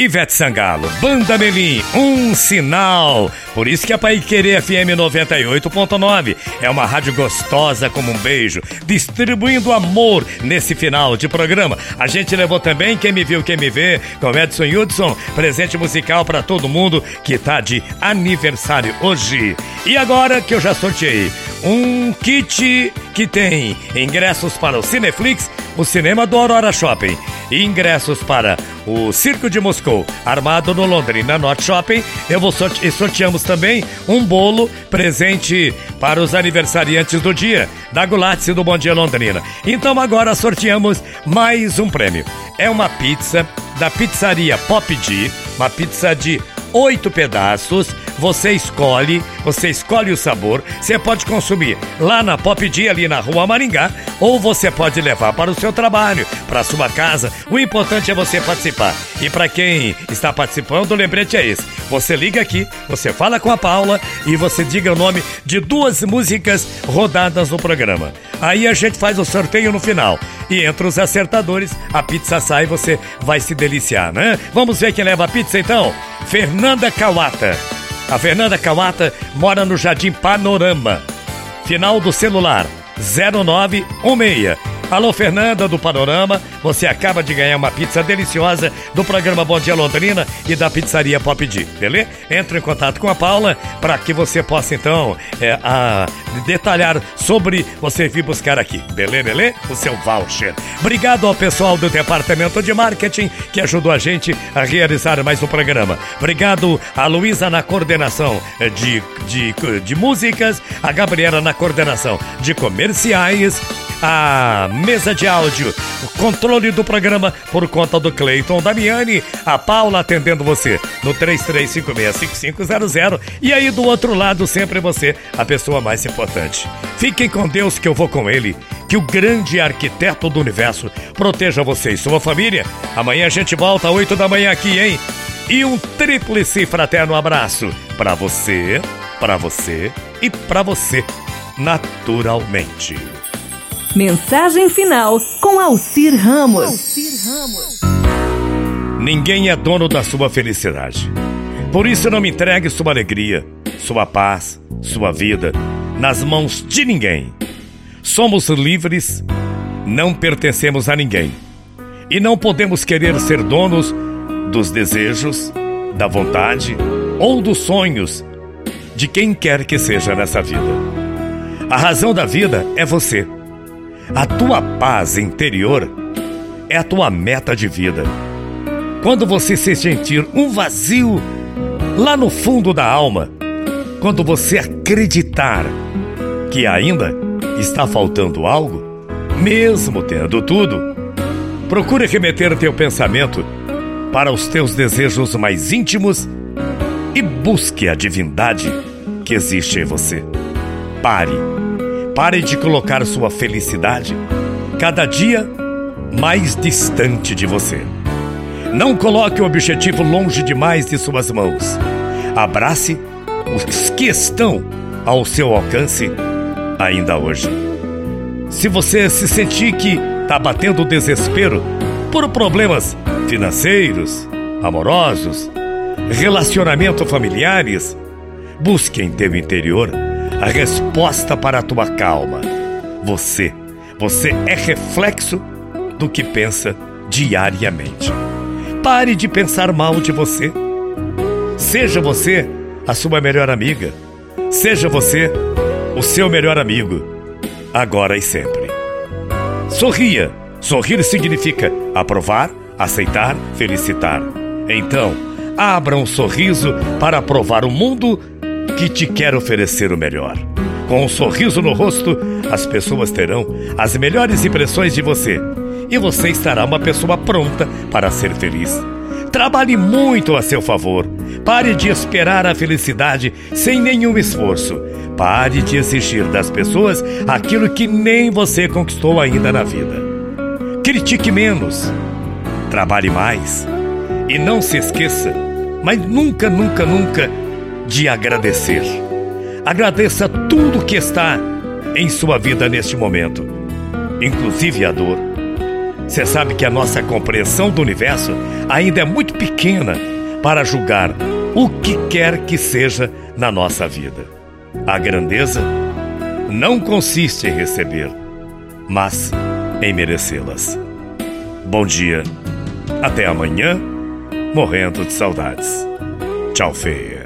Ivete Sangalo, Banda Melim, um sinal. Por isso que a Pai Querer FM 98.9 é uma rádio gostosa como um beijo, distribuindo amor nesse final de programa. A gente levou também Quem Me Viu, Quem Me Vê, com Edson Hudson, presente musical para todo mundo que tá de aniversário hoje. E agora que eu já sorteei um kit que tem ingressos para o Cineflix, o cinema do Aurora Shopping, ingressos para o Circo de Moscou, armado no Londrina Norte Shopping. Eu vou sorte e sorteamos também um bolo presente para os aniversariantes do dia, da Gulats do Bom Dia Londrina. Então agora sorteamos mais um prêmio. É uma pizza da pizzaria Pop D, uma pizza de oito pedaços. Você escolhe, você escolhe o sabor. Você pode consumir lá na Pop Dia, ali na Rua Maringá, ou você pode levar para o seu trabalho, para a sua casa. O importante é você participar. E para quem está participando, o lembrete é esse. Você liga aqui, você fala com a Paula e você diga o nome de duas músicas rodadas no programa. Aí a gente faz o sorteio no final. E entre os acertadores, a pizza sai e você vai se deliciar, né? Vamos ver quem leva a pizza então? Fernanda Kawata. A Fernanda Kawata mora no Jardim Panorama. Final do celular 0916. Alô, Fernanda do Panorama, você acaba de ganhar uma pizza deliciosa do programa Bom Dia Londrina e da pizzaria Pop D, beleza? Entre em contato com a Paula para que você possa então é, a, detalhar sobre você vir buscar aqui, beleza, beleza? O seu voucher. Obrigado ao pessoal do departamento de marketing que ajudou a gente a realizar mais um programa. Obrigado a Luísa na coordenação de, de, de músicas, a Gabriela na coordenação de comerciais a mesa de áudio, o controle do programa por conta do Cleiton Damiani, a Paula atendendo você no 33565500 e aí do outro lado sempre você, a pessoa mais importante. Fiquem com Deus que eu vou com ele, que o grande arquiteto do universo proteja você e sua família. Amanhã a gente volta às 8 da manhã aqui, hein? E um tríplice fraterno abraço para você, para você e para você, naturalmente. Mensagem final com Alcir Ramos. Alcir Ramos. Ninguém é dono da sua felicidade. Por isso não me entregue sua alegria, sua paz, sua vida nas mãos de ninguém. Somos livres, não pertencemos a ninguém. E não podemos querer ser donos dos desejos, da vontade ou dos sonhos de quem quer que seja nessa vida. A razão da vida é você. A tua paz interior é a tua meta de vida. Quando você se sentir um vazio lá no fundo da alma, quando você acreditar que ainda está faltando algo, mesmo tendo tudo, procure remeter teu pensamento para os teus desejos mais íntimos e busque a divindade que existe em você. Pare Pare de colocar sua felicidade cada dia mais distante de você. Não coloque o objetivo longe demais de suas mãos. Abrace os que estão ao seu alcance ainda hoje. Se você se sentir que está batendo desespero por problemas financeiros, amorosos, relacionamento familiares, busque em teu interior a resposta para a tua calma. Você, você é reflexo do que pensa diariamente. Pare de pensar mal de você. Seja você a sua melhor amiga. Seja você o seu melhor amigo, agora e sempre. Sorria. Sorrir significa aprovar, aceitar, felicitar. Então, abra um sorriso para aprovar o mundo que te quer oferecer o melhor. Com um sorriso no rosto, as pessoas terão as melhores impressões de você e você estará uma pessoa pronta para ser feliz. Trabalhe muito a seu favor. Pare de esperar a felicidade sem nenhum esforço. Pare de exigir das pessoas aquilo que nem você conquistou ainda na vida. Critique menos. Trabalhe mais. E não se esqueça, mas nunca, nunca, nunca de agradecer. Agradeça tudo que está em sua vida neste momento, inclusive a dor. Você sabe que a nossa compreensão do universo ainda é muito pequena para julgar o que quer que seja na nossa vida. A grandeza não consiste em receber, mas em merecê-las. Bom dia, até amanhã, morrendo de saudades. Tchau, feia.